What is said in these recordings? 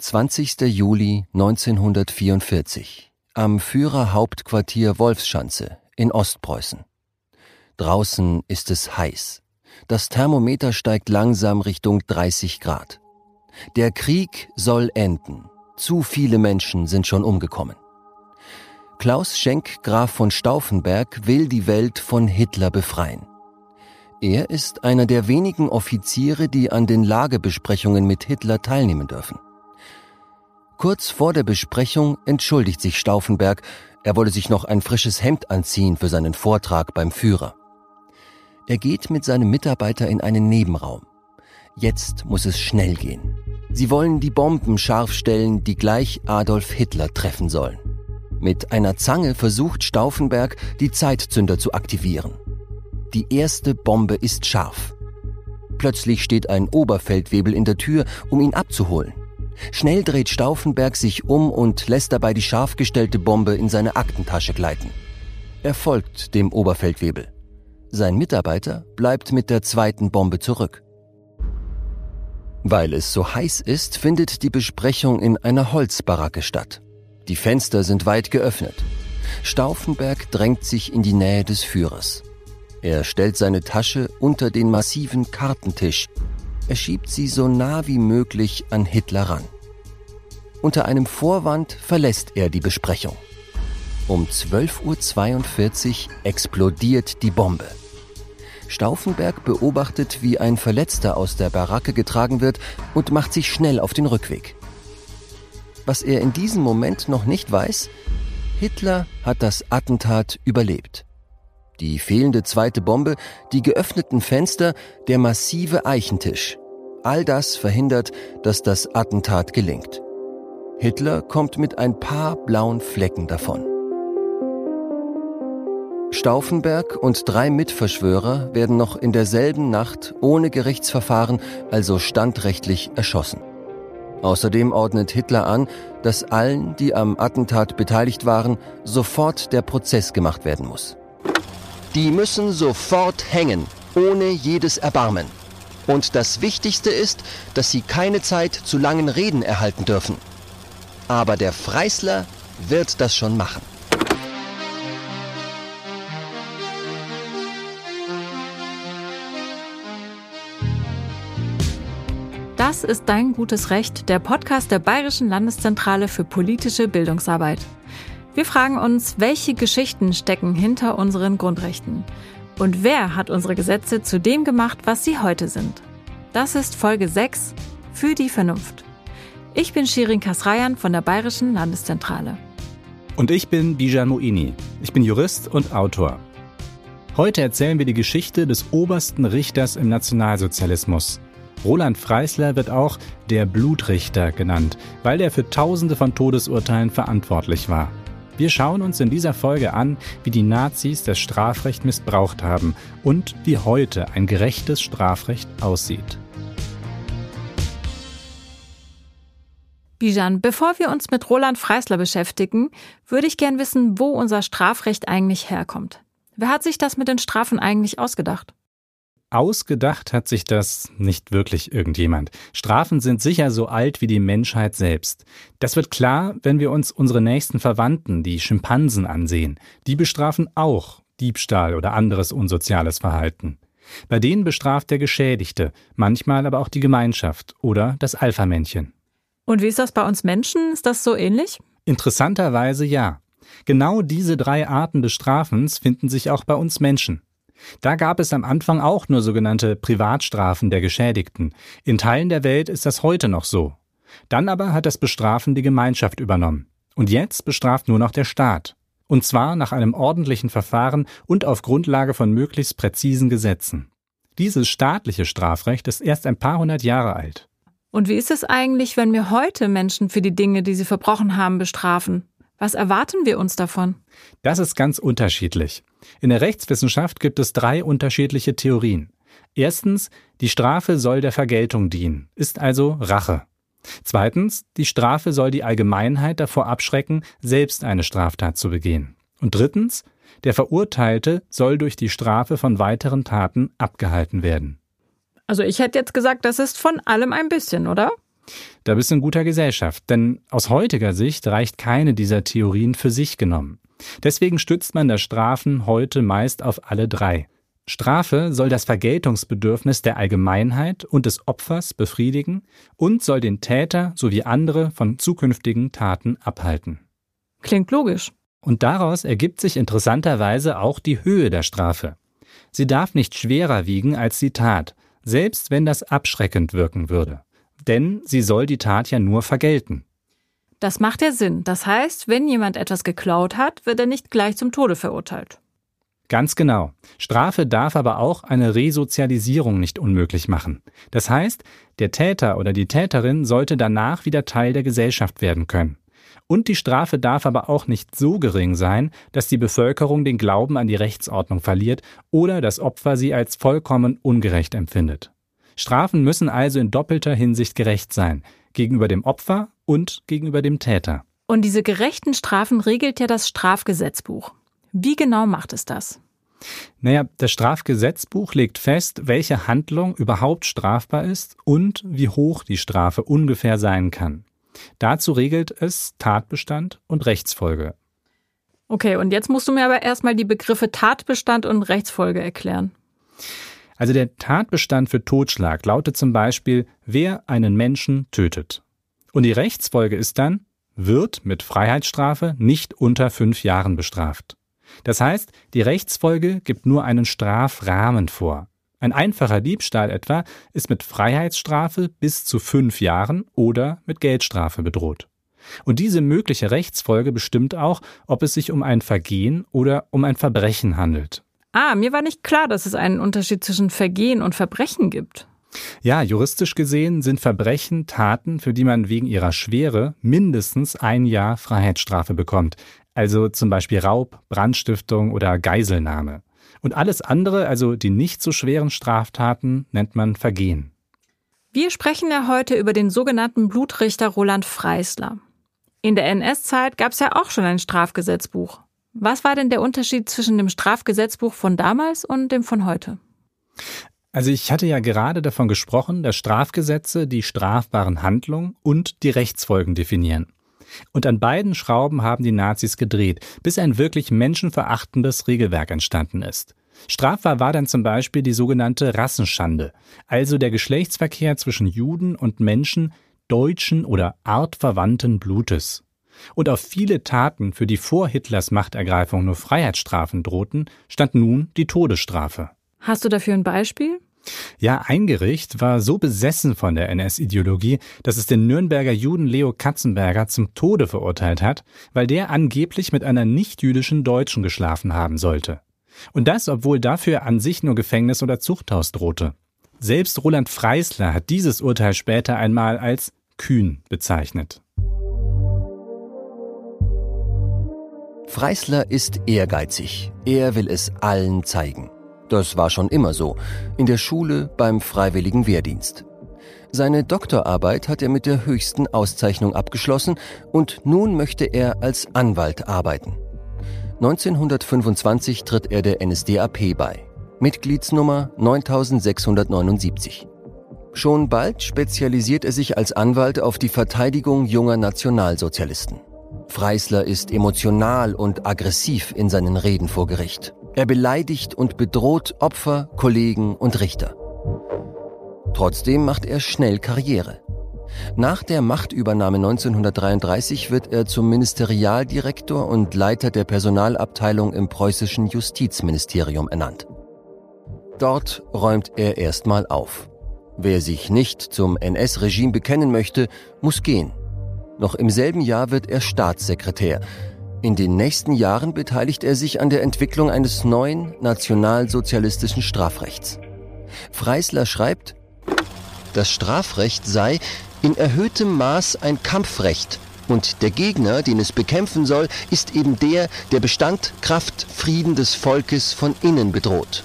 20. Juli 1944 am Führerhauptquartier Wolfschanze in Ostpreußen. Draußen ist es heiß. Das Thermometer steigt langsam Richtung 30 Grad. Der Krieg soll enden. Zu viele Menschen sind schon umgekommen. Klaus Schenk, Graf von Stauffenberg, will die Welt von Hitler befreien. Er ist einer der wenigen Offiziere, die an den Lagebesprechungen mit Hitler teilnehmen dürfen. Kurz vor der Besprechung entschuldigt sich Stauffenberg, er wolle sich noch ein frisches Hemd anziehen für seinen Vortrag beim Führer. Er geht mit seinem Mitarbeiter in einen Nebenraum. Jetzt muss es schnell gehen. Sie wollen die Bomben scharf stellen, die gleich Adolf Hitler treffen sollen. Mit einer Zange versucht Stauffenberg, die Zeitzünder zu aktivieren. Die erste Bombe ist scharf. Plötzlich steht ein Oberfeldwebel in der Tür, um ihn abzuholen. Schnell dreht Stauffenberg sich um und lässt dabei die scharf gestellte Bombe in seine Aktentasche gleiten. Er folgt dem Oberfeldwebel. Sein Mitarbeiter bleibt mit der zweiten Bombe zurück. Weil es so heiß ist, findet die Besprechung in einer Holzbaracke statt. Die Fenster sind weit geöffnet. Stauffenberg drängt sich in die Nähe des Führers. Er stellt seine Tasche unter den massiven Kartentisch er schiebt sie so nah wie möglich an Hitler ran. Unter einem Vorwand verlässt er die Besprechung. Um 12.42 Uhr explodiert die Bombe. Stauffenberg beobachtet, wie ein Verletzter aus der Baracke getragen wird und macht sich schnell auf den Rückweg. Was er in diesem Moment noch nicht weiß, Hitler hat das Attentat überlebt. Die fehlende zweite Bombe, die geöffneten Fenster, der massive Eichentisch. All das verhindert, dass das Attentat gelingt. Hitler kommt mit ein paar blauen Flecken davon. Stauffenberg und drei Mitverschwörer werden noch in derselben Nacht ohne Gerichtsverfahren, also standrechtlich, erschossen. Außerdem ordnet Hitler an, dass allen, die am Attentat beteiligt waren, sofort der Prozess gemacht werden muss. Die müssen sofort hängen, ohne jedes Erbarmen. Und das Wichtigste ist, dass sie keine Zeit zu langen Reden erhalten dürfen. Aber der Freisler wird das schon machen. Das ist Dein gutes Recht, der Podcast der Bayerischen Landeszentrale für politische Bildungsarbeit. Wir fragen uns, welche Geschichten stecken hinter unseren Grundrechten? Und wer hat unsere Gesetze zu dem gemacht, was sie heute sind? Das ist Folge 6 für die Vernunft. Ich bin Shirin Kasrayan von der Bayerischen Landeszentrale. Und ich bin Bijan Moini. Ich bin Jurist und Autor. Heute erzählen wir die Geschichte des obersten Richters im Nationalsozialismus. Roland Freisler wird auch der Blutrichter genannt, weil er für Tausende von Todesurteilen verantwortlich war. Wir schauen uns in dieser Folge an, wie die Nazis das Strafrecht missbraucht haben und wie heute ein gerechtes Strafrecht aussieht. Bijan, bevor wir uns mit Roland Freisler beschäftigen, würde ich gern wissen, wo unser Strafrecht eigentlich herkommt. Wer hat sich das mit den Strafen eigentlich ausgedacht? Ausgedacht hat sich das nicht wirklich irgendjemand. Strafen sind sicher so alt wie die Menschheit selbst. Das wird klar, wenn wir uns unsere nächsten Verwandten, die Schimpansen, ansehen. Die bestrafen auch Diebstahl oder anderes unsoziales Verhalten. Bei denen bestraft der Geschädigte, manchmal aber auch die Gemeinschaft oder das Alpha-Männchen. Und wie ist das bei uns Menschen? Ist das so ähnlich? Interessanterweise ja. Genau diese drei Arten des Strafens finden sich auch bei uns Menschen. Da gab es am Anfang auch nur sogenannte Privatstrafen der Geschädigten. In Teilen der Welt ist das heute noch so. Dann aber hat das Bestrafen die Gemeinschaft übernommen. Und jetzt bestraft nur noch der Staat. Und zwar nach einem ordentlichen Verfahren und auf Grundlage von möglichst präzisen Gesetzen. Dieses staatliche Strafrecht ist erst ein paar hundert Jahre alt. Und wie ist es eigentlich, wenn wir heute Menschen für die Dinge, die sie verbrochen haben, bestrafen? Was erwarten wir uns davon? Das ist ganz unterschiedlich. In der Rechtswissenschaft gibt es drei unterschiedliche Theorien. Erstens, die Strafe soll der Vergeltung dienen, ist also Rache. Zweitens, die Strafe soll die Allgemeinheit davor abschrecken, selbst eine Straftat zu begehen. Und drittens, der Verurteilte soll durch die Strafe von weiteren Taten abgehalten werden. Also ich hätte jetzt gesagt, das ist von allem ein bisschen, oder? Da bist du in guter Gesellschaft, denn aus heutiger Sicht reicht keine dieser Theorien für sich genommen. Deswegen stützt man das Strafen heute meist auf alle drei. Strafe soll das Vergeltungsbedürfnis der Allgemeinheit und des Opfers befriedigen und soll den Täter sowie andere von zukünftigen Taten abhalten. Klingt logisch. Und daraus ergibt sich interessanterweise auch die Höhe der Strafe. Sie darf nicht schwerer wiegen als die Tat, selbst wenn das abschreckend wirken würde. Denn sie soll die Tat ja nur vergelten. Das macht ja Sinn. Das heißt, wenn jemand etwas geklaut hat, wird er nicht gleich zum Tode verurteilt. Ganz genau. Strafe darf aber auch eine Resozialisierung nicht unmöglich machen. Das heißt, der Täter oder die Täterin sollte danach wieder Teil der Gesellschaft werden können. Und die Strafe darf aber auch nicht so gering sein, dass die Bevölkerung den Glauben an die Rechtsordnung verliert oder das Opfer sie als vollkommen ungerecht empfindet. Strafen müssen also in doppelter Hinsicht gerecht sein, gegenüber dem Opfer und gegenüber dem Täter. Und diese gerechten Strafen regelt ja das Strafgesetzbuch. Wie genau macht es das? Naja, das Strafgesetzbuch legt fest, welche Handlung überhaupt strafbar ist und wie hoch die Strafe ungefähr sein kann. Dazu regelt es Tatbestand und Rechtsfolge. Okay, und jetzt musst du mir aber erstmal die Begriffe Tatbestand und Rechtsfolge erklären. Also der Tatbestand für Totschlag lautet zum Beispiel, wer einen Menschen tötet. Und die Rechtsfolge ist dann, wird mit Freiheitsstrafe nicht unter fünf Jahren bestraft. Das heißt, die Rechtsfolge gibt nur einen Strafrahmen vor. Ein einfacher Diebstahl etwa ist mit Freiheitsstrafe bis zu fünf Jahren oder mit Geldstrafe bedroht. Und diese mögliche Rechtsfolge bestimmt auch, ob es sich um ein Vergehen oder um ein Verbrechen handelt. Ah, mir war nicht klar, dass es einen Unterschied zwischen Vergehen und Verbrechen gibt. Ja, juristisch gesehen sind Verbrechen Taten, für die man wegen ihrer Schwere mindestens ein Jahr Freiheitsstrafe bekommt. Also zum Beispiel Raub, Brandstiftung oder Geiselnahme. Und alles andere, also die nicht so schweren Straftaten, nennt man Vergehen. Wir sprechen ja heute über den sogenannten Blutrichter Roland Freisler. In der NS-Zeit gab es ja auch schon ein Strafgesetzbuch. Was war denn der Unterschied zwischen dem Strafgesetzbuch von damals und dem von heute? Also ich hatte ja gerade davon gesprochen, dass Strafgesetze die strafbaren Handlungen und die Rechtsfolgen definieren. Und an beiden Schrauben haben die Nazis gedreht, bis ein wirklich menschenverachtendes Regelwerk entstanden ist. Strafbar war dann zum Beispiel die sogenannte Rassenschande, also der Geschlechtsverkehr zwischen Juden und Menschen deutschen oder artverwandten Blutes. Und auf viele Taten, für die vor Hitlers Machtergreifung nur Freiheitsstrafen drohten, stand nun die Todesstrafe. Hast du dafür ein Beispiel? Ja, ein Gericht war so besessen von der NS-Ideologie, dass es den Nürnberger Juden Leo Katzenberger zum Tode verurteilt hat, weil der angeblich mit einer nichtjüdischen Deutschen geschlafen haben sollte. Und das, obwohl dafür an sich nur Gefängnis oder Zuchthaus drohte. Selbst Roland Freisler hat dieses Urteil später einmal als kühn bezeichnet. Freisler ist ehrgeizig. Er will es allen zeigen. Das war schon immer so, in der Schule, beim freiwilligen Wehrdienst. Seine Doktorarbeit hat er mit der höchsten Auszeichnung abgeschlossen und nun möchte er als Anwalt arbeiten. 1925 tritt er der NSDAP bei. Mitgliedsnummer 9679. Schon bald spezialisiert er sich als Anwalt auf die Verteidigung junger Nationalsozialisten. Freisler ist emotional und aggressiv in seinen Reden vor Gericht. Er beleidigt und bedroht Opfer, Kollegen und Richter. Trotzdem macht er schnell Karriere. Nach der Machtübernahme 1933 wird er zum Ministerialdirektor und Leiter der Personalabteilung im preußischen Justizministerium ernannt. Dort räumt er erstmal auf. Wer sich nicht zum NS-Regime bekennen möchte, muss gehen. Noch im selben Jahr wird er Staatssekretär, in den nächsten Jahren beteiligt er sich an der Entwicklung eines neuen nationalsozialistischen Strafrechts. Freisler schreibt, das Strafrecht sei in erhöhtem Maß ein Kampfrecht und der Gegner, den es bekämpfen soll, ist eben der, der Bestand, Kraft, Frieden des Volkes von innen bedroht.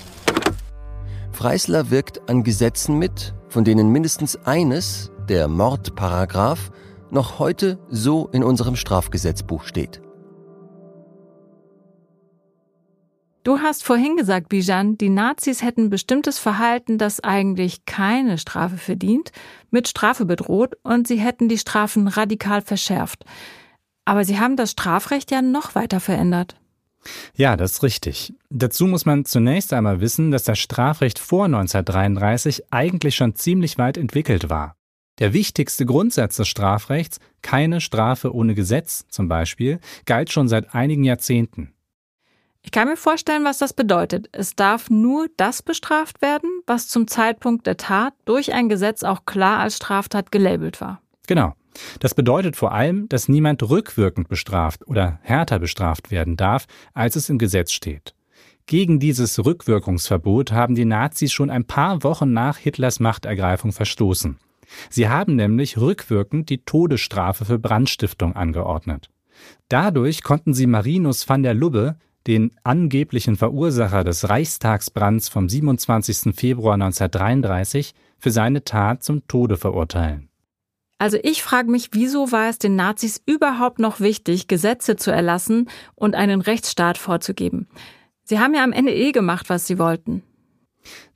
Freisler wirkt an Gesetzen mit, von denen mindestens eines, der Mordparagraph, noch heute so in unserem Strafgesetzbuch steht. Du hast vorhin gesagt, Bijan, die Nazis hätten bestimmtes Verhalten, das eigentlich keine Strafe verdient, mit Strafe bedroht und sie hätten die Strafen radikal verschärft. Aber sie haben das Strafrecht ja noch weiter verändert. Ja, das ist richtig. Dazu muss man zunächst einmal wissen, dass das Strafrecht vor 1933 eigentlich schon ziemlich weit entwickelt war. Der wichtigste Grundsatz des Strafrechts, keine Strafe ohne Gesetz zum Beispiel, galt schon seit einigen Jahrzehnten. Ich kann mir vorstellen, was das bedeutet. Es darf nur das bestraft werden, was zum Zeitpunkt der Tat durch ein Gesetz auch klar als Straftat gelabelt war. Genau. Das bedeutet vor allem, dass niemand rückwirkend bestraft oder härter bestraft werden darf, als es im Gesetz steht. Gegen dieses Rückwirkungsverbot haben die Nazis schon ein paar Wochen nach Hitlers Machtergreifung verstoßen. Sie haben nämlich rückwirkend die Todesstrafe für Brandstiftung angeordnet. Dadurch konnten sie Marinus van der Lubbe, den angeblichen Verursacher des Reichstagsbrands vom 27. Februar 1933, für seine Tat zum Tode verurteilen. Also ich frage mich, wieso war es den Nazis überhaupt noch wichtig, Gesetze zu erlassen und einen Rechtsstaat vorzugeben? Sie haben ja am Ende eh gemacht, was sie wollten.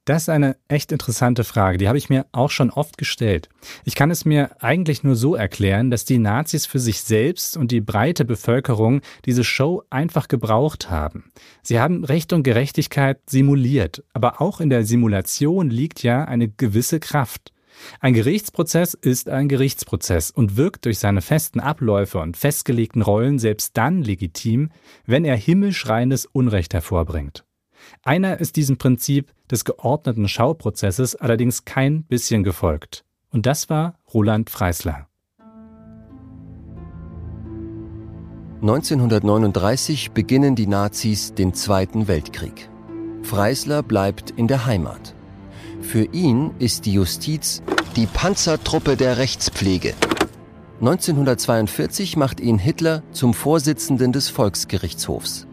Das ist eine echt interessante Frage, die habe ich mir auch schon oft gestellt. Ich kann es mir eigentlich nur so erklären, dass die Nazis für sich selbst und die breite Bevölkerung diese Show einfach gebraucht haben. Sie haben Recht und Gerechtigkeit simuliert, aber auch in der Simulation liegt ja eine gewisse Kraft. Ein Gerichtsprozess ist ein Gerichtsprozess und wirkt durch seine festen Abläufe und festgelegten Rollen selbst dann legitim, wenn er himmelschreiendes Unrecht hervorbringt. Einer ist diesem Prinzip des geordneten Schauprozesses allerdings kein bisschen gefolgt. Und das war Roland Freisler. 1939 beginnen die Nazis den Zweiten Weltkrieg. Freisler bleibt in der Heimat. Für ihn ist die Justiz die Panzertruppe der Rechtspflege. 1942 macht ihn Hitler zum Vorsitzenden des Volksgerichtshofs.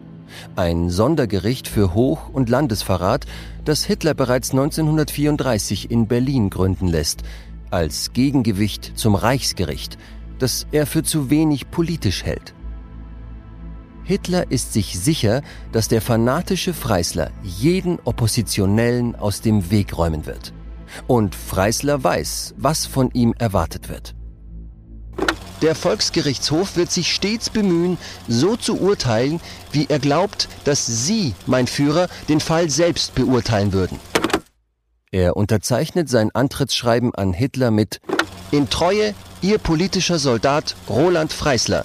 Ein Sondergericht für Hoch- und Landesverrat, das Hitler bereits 1934 in Berlin gründen lässt, als Gegengewicht zum Reichsgericht, das er für zu wenig politisch hält. Hitler ist sich sicher, dass der fanatische Freisler jeden Oppositionellen aus dem Weg räumen wird. Und Freisler weiß, was von ihm erwartet wird. Der Volksgerichtshof wird sich stets bemühen, so zu urteilen, wie er glaubt, dass Sie, mein Führer, den Fall selbst beurteilen würden. Er unterzeichnet sein Antrittsschreiben an Hitler mit In Treue, Ihr politischer Soldat Roland Freisler,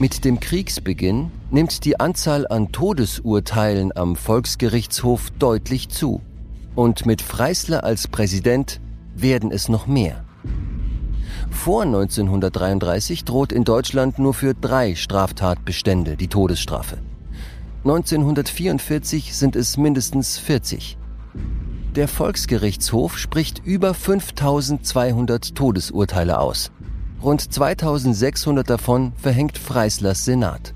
mit dem Kriegsbeginn nimmt die Anzahl an Todesurteilen am Volksgerichtshof deutlich zu. Und mit Freisler als Präsident werden es noch mehr. Vor 1933 droht in Deutschland nur für drei Straftatbestände die Todesstrafe. 1944 sind es mindestens 40. Der Volksgerichtshof spricht über 5200 Todesurteile aus. Rund 2600 davon verhängt Freislers Senat.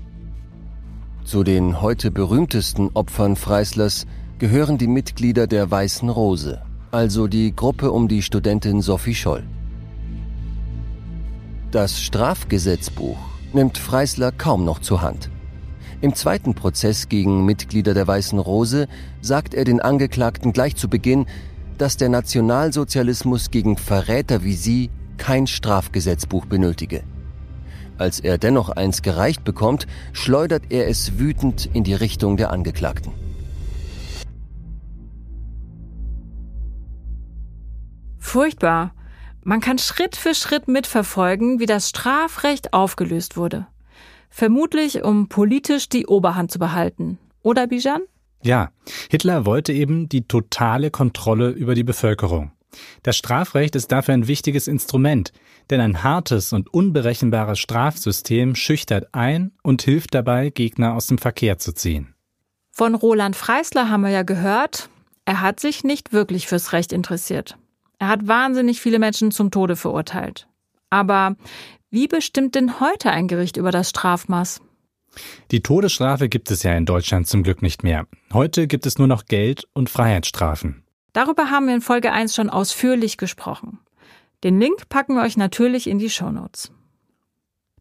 Zu den heute berühmtesten Opfern Freislers gehören die Mitglieder der Weißen Rose, also die Gruppe um die Studentin Sophie Scholl. Das Strafgesetzbuch nimmt Freisler kaum noch zur Hand. Im zweiten Prozess gegen Mitglieder der Weißen Rose sagt er den Angeklagten gleich zu Beginn, dass der Nationalsozialismus gegen Verräter wie sie kein Strafgesetzbuch benötige. Als er dennoch eins gereicht bekommt, schleudert er es wütend in die Richtung der Angeklagten. Furchtbar. Man kann Schritt für Schritt mitverfolgen, wie das Strafrecht aufgelöst wurde. Vermutlich, um politisch die Oberhand zu behalten. Oder, Bijan? Ja, Hitler wollte eben die totale Kontrolle über die Bevölkerung. Das Strafrecht ist dafür ein wichtiges Instrument, denn ein hartes und unberechenbares Strafsystem schüchtert ein und hilft dabei, Gegner aus dem Verkehr zu ziehen. Von Roland Freisler haben wir ja gehört, er hat sich nicht wirklich fürs Recht interessiert. Er hat wahnsinnig viele Menschen zum Tode verurteilt. Aber wie bestimmt denn heute ein Gericht über das Strafmaß? Die Todesstrafe gibt es ja in Deutschland zum Glück nicht mehr. Heute gibt es nur noch Geld- und Freiheitsstrafen. Darüber haben wir in Folge 1 schon ausführlich gesprochen. Den Link packen wir euch natürlich in die Shownotes.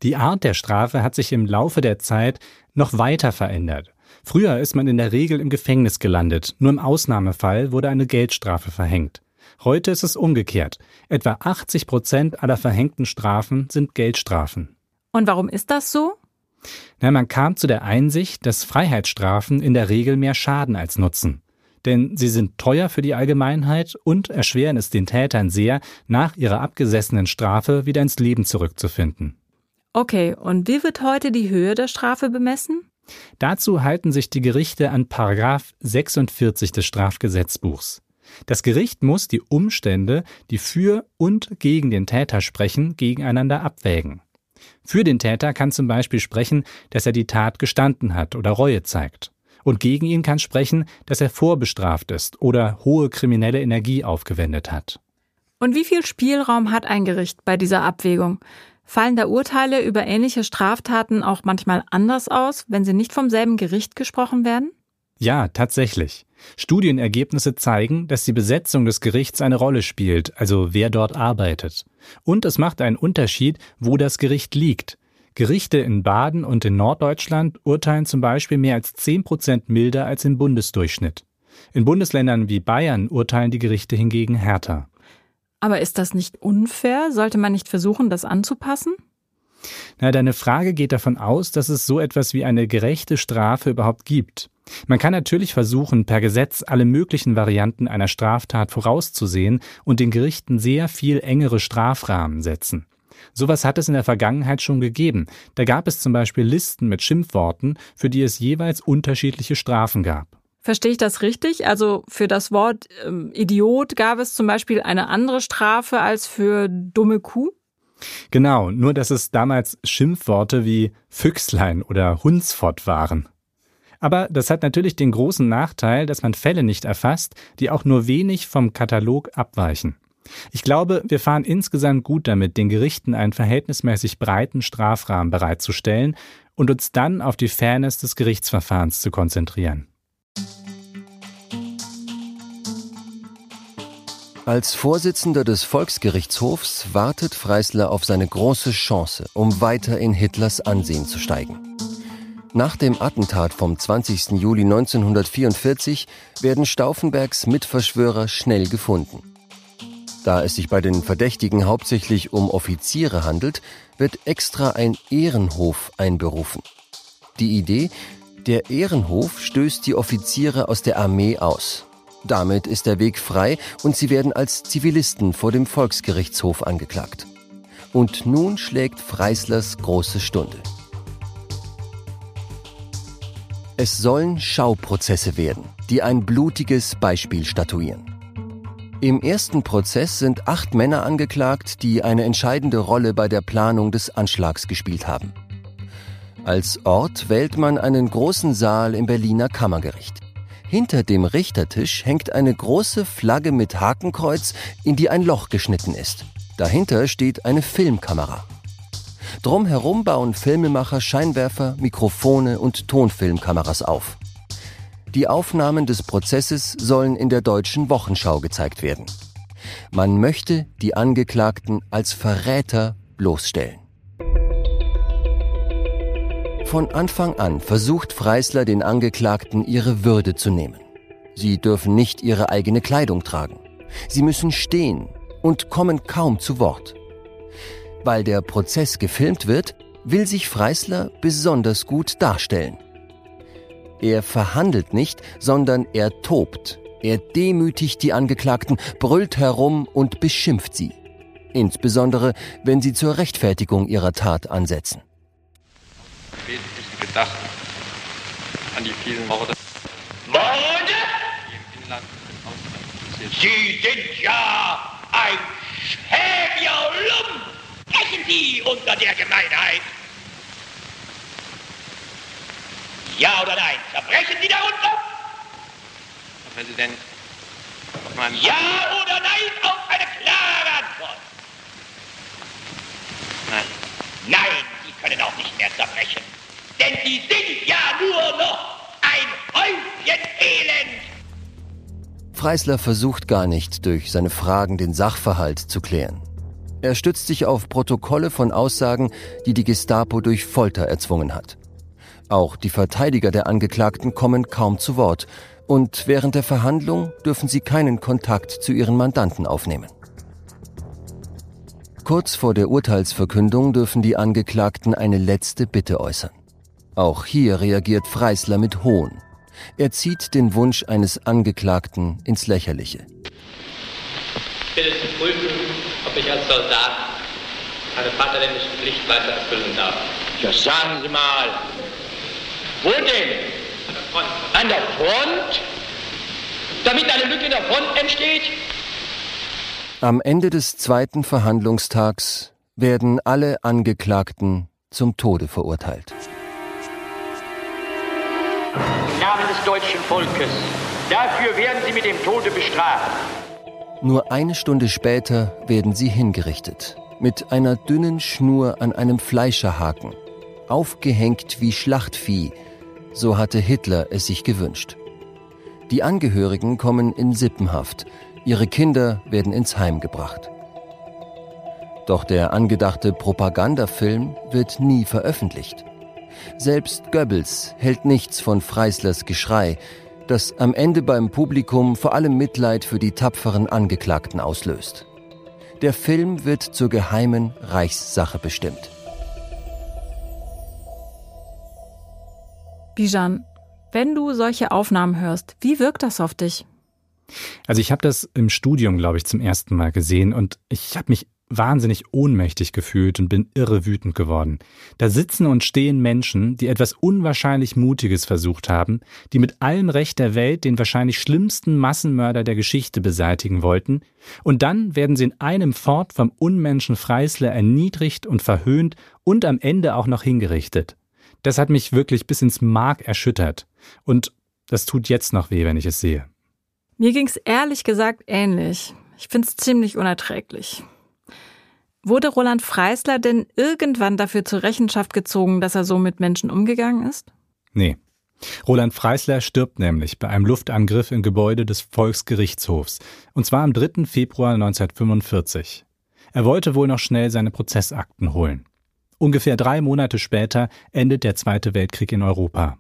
Die Art der Strafe hat sich im Laufe der Zeit noch weiter verändert. Früher ist man in der Regel im Gefängnis gelandet, nur im Ausnahmefall wurde eine Geldstrafe verhängt. Heute ist es umgekehrt. Etwa 80 Prozent aller verhängten Strafen sind Geldstrafen. Und warum ist das so? Na, man kam zu der Einsicht, dass Freiheitsstrafen in der Regel mehr schaden als nutzen. Denn sie sind teuer für die Allgemeinheit und erschweren es den Tätern sehr, nach ihrer abgesessenen Strafe wieder ins Leben zurückzufinden. Okay, und wie wird heute die Höhe der Strafe bemessen? Dazu halten sich die Gerichte an Paragraph 46 des Strafgesetzbuchs. Das Gericht muss die Umstände, die für und gegen den Täter sprechen, gegeneinander abwägen. Für den Täter kann zum Beispiel sprechen, dass er die Tat gestanden hat oder Reue zeigt. Und gegen ihn kann sprechen, dass er vorbestraft ist oder hohe kriminelle Energie aufgewendet hat. Und wie viel Spielraum hat ein Gericht bei dieser Abwägung? Fallen da Urteile über ähnliche Straftaten auch manchmal anders aus, wenn sie nicht vom selben Gericht gesprochen werden? Ja, tatsächlich. Studienergebnisse zeigen, dass die Besetzung des Gerichts eine Rolle spielt, also wer dort arbeitet. Und es macht einen Unterschied, wo das Gericht liegt. Gerichte in Baden und in Norddeutschland urteilen zum Beispiel mehr als 10 Prozent milder als im Bundesdurchschnitt. In Bundesländern wie Bayern urteilen die Gerichte hingegen härter. Aber ist das nicht unfair? Sollte man nicht versuchen, das anzupassen? Na, deine Frage geht davon aus, dass es so etwas wie eine gerechte Strafe überhaupt gibt. Man kann natürlich versuchen, per Gesetz alle möglichen Varianten einer Straftat vorauszusehen und den Gerichten sehr viel engere Strafrahmen setzen. Sowas hat es in der Vergangenheit schon gegeben. Da gab es zum Beispiel Listen mit Schimpfworten, für die es jeweils unterschiedliche Strafen gab. Verstehe ich das richtig? Also für das Wort ähm, Idiot gab es zum Beispiel eine andere Strafe als für dumme Kuh? Genau, nur dass es damals Schimpfworte wie Füchslein oder Hunsfott waren. Aber das hat natürlich den großen Nachteil, dass man Fälle nicht erfasst, die auch nur wenig vom Katalog abweichen. Ich glaube, wir fahren insgesamt gut damit, den Gerichten einen verhältnismäßig breiten Strafrahmen bereitzustellen und uns dann auf die Fairness des Gerichtsverfahrens zu konzentrieren. Als Vorsitzender des Volksgerichtshofs wartet Freisler auf seine große Chance, um weiter in Hitlers Ansehen zu steigen. Nach dem Attentat vom 20. Juli 1944 werden Stauffenbergs Mitverschwörer schnell gefunden. Da es sich bei den Verdächtigen hauptsächlich um Offiziere handelt, wird extra ein Ehrenhof einberufen. Die Idee, der Ehrenhof stößt die Offiziere aus der Armee aus. Damit ist der Weg frei und sie werden als Zivilisten vor dem Volksgerichtshof angeklagt. Und nun schlägt Freislers große Stunde. Es sollen Schauprozesse werden, die ein blutiges Beispiel statuieren. Im ersten Prozess sind acht Männer angeklagt, die eine entscheidende Rolle bei der Planung des Anschlags gespielt haben. Als Ort wählt man einen großen Saal im Berliner Kammergericht. Hinter dem Richtertisch hängt eine große Flagge mit Hakenkreuz, in die ein Loch geschnitten ist. Dahinter steht eine Filmkamera. Drumherum bauen Filmemacher Scheinwerfer, Mikrofone und Tonfilmkameras auf. Die Aufnahmen des Prozesses sollen in der deutschen Wochenschau gezeigt werden. Man möchte die Angeklagten als Verräter bloßstellen. Von Anfang an versucht Freisler den Angeklagten ihre Würde zu nehmen. Sie dürfen nicht ihre eigene Kleidung tragen. Sie müssen stehen und kommen kaum zu Wort. Weil der Prozess gefilmt wird, will sich Freisler besonders gut darstellen. Er verhandelt nicht, sondern er tobt. Er demütigt die Angeklagten, brüllt herum und beschimpft sie. Insbesondere, wenn sie zur Rechtfertigung ihrer Tat ansetzen. Wesentlichen gedacht an die vielen Morde. Morde? Die im Inland und Ausland. Sie sind ja ein unter der Gemeinheit! Ja oder nein? Verbrechen Sie darunter? Herr Präsident, auf meinem Ja oder nein auf eine klare Antwort. Nein. Nein, Sie können auch nicht mehr zerbrechen. Denn Sie sind ja nur noch ein Häufchen Elend. Freisler versucht gar nicht, durch seine Fragen den Sachverhalt zu klären. Er stützt sich auf Protokolle von Aussagen, die die Gestapo durch Folter erzwungen hat. Auch die Verteidiger der Angeklagten kommen kaum zu Wort und während der Verhandlung dürfen sie keinen Kontakt zu ihren Mandanten aufnehmen. Kurz vor der Urteilsverkündung dürfen die Angeklagten eine letzte Bitte äußern. Auch hier reagiert Freisler mit Hohn. Er zieht den Wunsch eines Angeklagten ins Lächerliche. Bitte prüfen, ob ich als Soldat meine vaterländische Pflicht weiter erfüllen darf. Ja, sagen Sie mal, wo denn? An der Front. An der Front? Damit eine Lücke in der Front entsteht? Am Ende des zweiten Verhandlungstags werden alle Angeklagten zum Tode verurteilt. Im Namen des deutschen Volkes. Dafür werden Sie mit dem Tode bestraft. Nur eine Stunde später werden sie hingerichtet, mit einer dünnen Schnur an einem Fleischerhaken, aufgehängt wie Schlachtvieh, so hatte Hitler es sich gewünscht. Die Angehörigen kommen in Sippenhaft, ihre Kinder werden ins Heim gebracht. Doch der angedachte Propagandafilm wird nie veröffentlicht. Selbst Goebbels hält nichts von Freislers Geschrei, das am Ende beim Publikum vor allem Mitleid für die tapferen Angeklagten auslöst. Der Film wird zur geheimen Reichssache bestimmt. Bijan, wenn du solche Aufnahmen hörst, wie wirkt das auf dich? Also ich habe das im Studium, glaube ich, zum ersten Mal gesehen und ich habe mich wahnsinnig ohnmächtig gefühlt und bin irre wütend geworden. Da sitzen und stehen Menschen, die etwas unwahrscheinlich Mutiges versucht haben, die mit allem Recht der Welt den wahrscheinlich schlimmsten Massenmörder der Geschichte beseitigen wollten, und dann werden sie in einem Fort vom Unmenschen Freisler erniedrigt und verhöhnt und am Ende auch noch hingerichtet. Das hat mich wirklich bis ins Mark erschüttert. Und das tut jetzt noch weh, wenn ich es sehe. Mir ging's ehrlich gesagt ähnlich. Ich find's ziemlich unerträglich. Wurde Roland Freisler denn irgendwann dafür zur Rechenschaft gezogen, dass er so mit Menschen umgegangen ist? Nee. Roland Freisler stirbt nämlich bei einem Luftangriff im Gebäude des Volksgerichtshofs, und zwar am 3. Februar 1945. Er wollte wohl noch schnell seine Prozessakten holen. Ungefähr drei Monate später endet der Zweite Weltkrieg in Europa.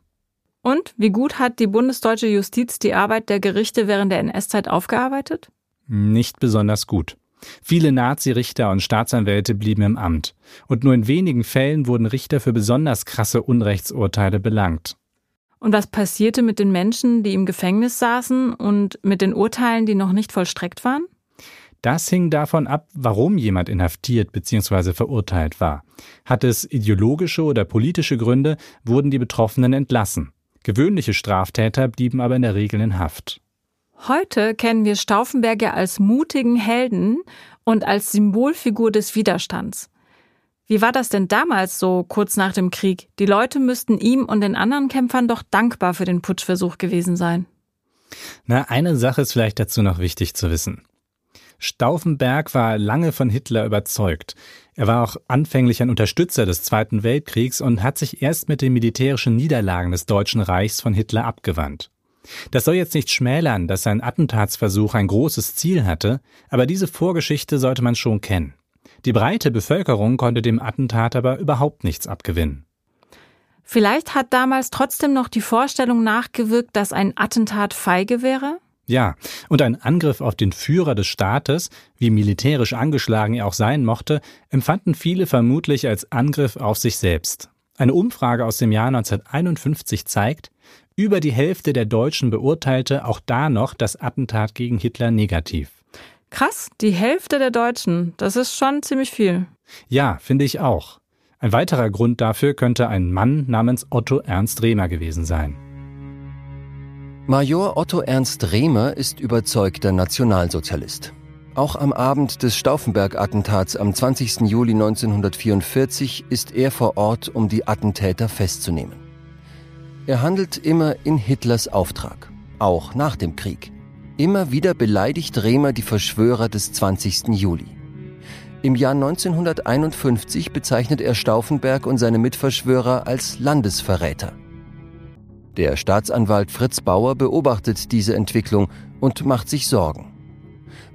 Und wie gut hat die bundesdeutsche Justiz die Arbeit der Gerichte während der NS-Zeit aufgearbeitet? Nicht besonders gut. Viele Nazi-Richter und Staatsanwälte blieben im Amt. Und nur in wenigen Fällen wurden Richter für besonders krasse Unrechtsurteile belangt. Und was passierte mit den Menschen, die im Gefängnis saßen und mit den Urteilen, die noch nicht vollstreckt waren? Das hing davon ab, warum jemand inhaftiert bzw. verurteilt war. Hat es ideologische oder politische Gründe, wurden die Betroffenen entlassen. Gewöhnliche Straftäter blieben aber in der Regel in Haft. Heute kennen wir Stauffenberger als mutigen Helden und als Symbolfigur des Widerstands. Wie war das denn damals so kurz nach dem Krieg? Die Leute müssten ihm und den anderen Kämpfern doch dankbar für den Putschversuch gewesen sein. Na, eine Sache ist vielleicht dazu noch wichtig zu wissen. Stauffenberg war lange von Hitler überzeugt. Er war auch anfänglich ein Unterstützer des Zweiten Weltkriegs und hat sich erst mit den militärischen Niederlagen des Deutschen Reichs von Hitler abgewandt. Das soll jetzt nicht schmälern, dass sein Attentatsversuch ein großes Ziel hatte, aber diese Vorgeschichte sollte man schon kennen. Die breite Bevölkerung konnte dem Attentat aber überhaupt nichts abgewinnen. Vielleicht hat damals trotzdem noch die Vorstellung nachgewirkt, dass ein Attentat feige wäre? Ja, und ein Angriff auf den Führer des Staates, wie militärisch angeschlagen er auch sein mochte, empfanden viele vermutlich als Angriff auf sich selbst. Eine Umfrage aus dem Jahr 1951 zeigt, über die Hälfte der Deutschen beurteilte auch da noch das Attentat gegen Hitler negativ. Krass, die Hälfte der Deutschen, das ist schon ziemlich viel. Ja, finde ich auch. Ein weiterer Grund dafür könnte ein Mann namens Otto Ernst Rehmer gewesen sein. Major Otto Ernst Rehmer ist überzeugter Nationalsozialist. Auch am Abend des Stauffenberg-Attentats am 20. Juli 1944 ist er vor Ort, um die Attentäter festzunehmen. Er handelt immer in Hitlers Auftrag, auch nach dem Krieg. Immer wieder beleidigt Rehmer die Verschwörer des 20. Juli. Im Jahr 1951 bezeichnet er Stauffenberg und seine Mitverschwörer als Landesverräter. Der Staatsanwalt Fritz Bauer beobachtet diese Entwicklung und macht sich Sorgen.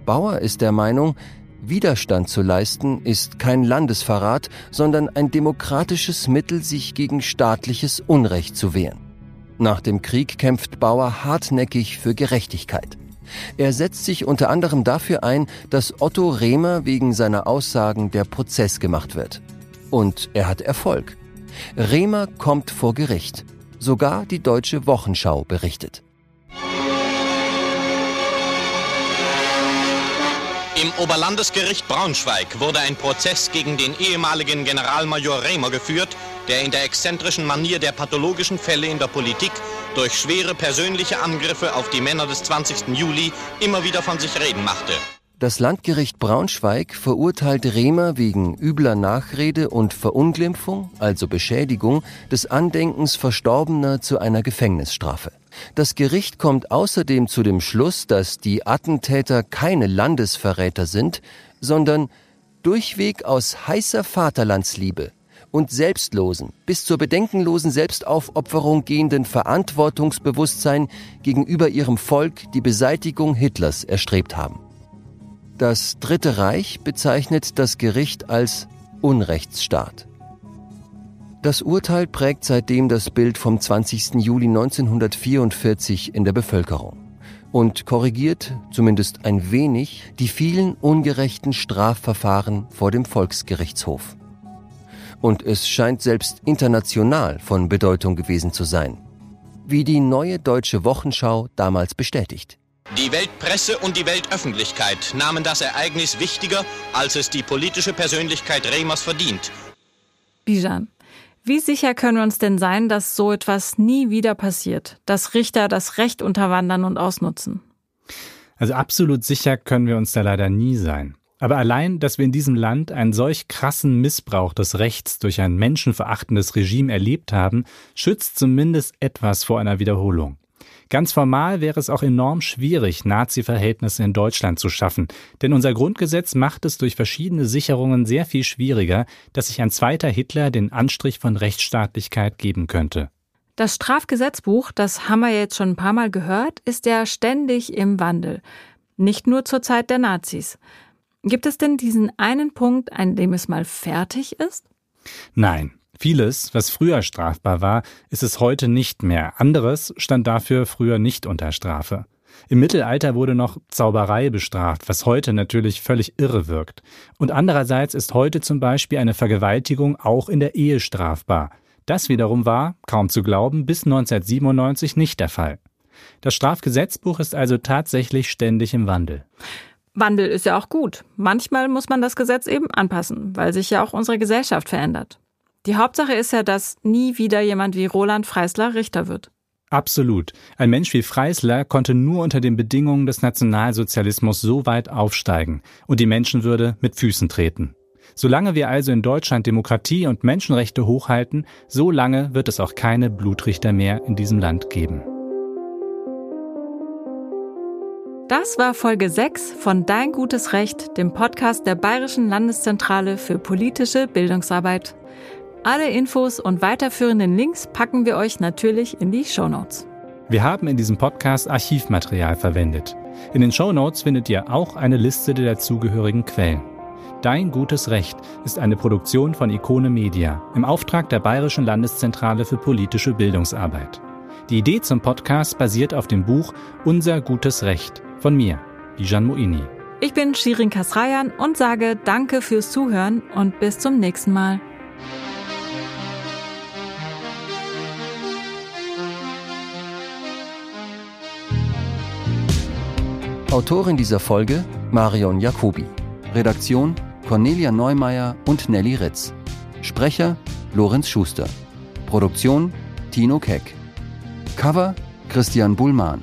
Bauer ist der Meinung, Widerstand zu leisten ist kein Landesverrat, sondern ein demokratisches Mittel, sich gegen staatliches Unrecht zu wehren. Nach dem Krieg kämpft Bauer hartnäckig für Gerechtigkeit. Er setzt sich unter anderem dafür ein, dass Otto Rehmer wegen seiner Aussagen der Prozess gemacht wird. Und er hat Erfolg. Rehmer kommt vor Gericht. Sogar die Deutsche Wochenschau berichtet. Im Oberlandesgericht Braunschweig wurde ein Prozess gegen den ehemaligen Generalmajor Rehmer geführt, der in der exzentrischen Manier der pathologischen Fälle in der Politik durch schwere persönliche Angriffe auf die Männer des 20. Juli immer wieder von sich reden machte. Das Landgericht Braunschweig verurteilt Rehmer wegen übler Nachrede und Verunglimpfung, also Beschädigung, des Andenkens Verstorbener zu einer Gefängnisstrafe. Das Gericht kommt außerdem zu dem Schluss, dass die Attentäter keine Landesverräter sind, sondern durchweg aus heißer Vaterlandsliebe und selbstlosen, bis zur bedenkenlosen Selbstaufopferung gehenden Verantwortungsbewusstsein gegenüber ihrem Volk die Beseitigung Hitlers erstrebt haben. Das Dritte Reich bezeichnet das Gericht als Unrechtsstaat. Das Urteil prägt seitdem das Bild vom 20. Juli 1944 in der Bevölkerung und korrigiert, zumindest ein wenig, die vielen ungerechten Strafverfahren vor dem Volksgerichtshof. Und es scheint selbst international von Bedeutung gewesen zu sein, wie die neue deutsche Wochenschau damals bestätigt. Die Weltpresse und die Weltöffentlichkeit nahmen das Ereignis wichtiger, als es die politische Persönlichkeit Remers verdient. Bijan, wie sicher können wir uns denn sein, dass so etwas nie wieder passiert, dass Richter das Recht unterwandern und ausnutzen? Also absolut sicher können wir uns da leider nie sein. Aber allein, dass wir in diesem Land einen solch krassen Missbrauch des Rechts durch ein menschenverachtendes Regime erlebt haben, schützt zumindest etwas vor einer Wiederholung. Ganz formal wäre es auch enorm schwierig, Nazi-Verhältnisse in Deutschland zu schaffen, denn unser Grundgesetz macht es durch verschiedene Sicherungen sehr viel schwieriger, dass sich ein zweiter Hitler den Anstrich von Rechtsstaatlichkeit geben könnte. Das Strafgesetzbuch, das haben wir jetzt schon ein paar Mal gehört, ist ja ständig im Wandel. Nicht nur zur Zeit der Nazis. Gibt es denn diesen einen Punkt, an dem es mal fertig ist? Nein. Vieles, was früher strafbar war, ist es heute nicht mehr. Anderes stand dafür früher nicht unter Strafe. Im Mittelalter wurde noch Zauberei bestraft, was heute natürlich völlig irre wirkt. Und andererseits ist heute zum Beispiel eine Vergewaltigung auch in der Ehe strafbar. Das wiederum war, kaum zu glauben, bis 1997 nicht der Fall. Das Strafgesetzbuch ist also tatsächlich ständig im Wandel. Wandel ist ja auch gut. Manchmal muss man das Gesetz eben anpassen, weil sich ja auch unsere Gesellschaft verändert. Die Hauptsache ist ja, dass nie wieder jemand wie Roland Freisler Richter wird. Absolut. Ein Mensch wie Freisler konnte nur unter den Bedingungen des Nationalsozialismus so weit aufsteigen und die Menschenwürde mit Füßen treten. Solange wir also in Deutschland Demokratie und Menschenrechte hochhalten, so lange wird es auch keine Blutrichter mehr in diesem Land geben. Das war Folge 6 von Dein gutes Recht, dem Podcast der Bayerischen Landeszentrale für politische Bildungsarbeit. Alle Infos und weiterführenden Links packen wir euch natürlich in die Show Notes. Wir haben in diesem Podcast Archivmaterial verwendet. In den Show Notes findet ihr auch eine Liste der dazugehörigen Quellen. Dein gutes Recht ist eine Produktion von Ikone Media im Auftrag der Bayerischen Landeszentrale für politische Bildungsarbeit. Die Idee zum Podcast basiert auf dem Buch Unser gutes Recht von mir, Bijan Moini. Ich bin Shirin Kasrayan und sage Danke fürs Zuhören und bis zum nächsten Mal. Autorin dieser Folge Marion Jacobi. Redaktion Cornelia Neumeier und Nelly Ritz. Sprecher Lorenz Schuster. Produktion Tino Keck. Cover Christian Bullmann.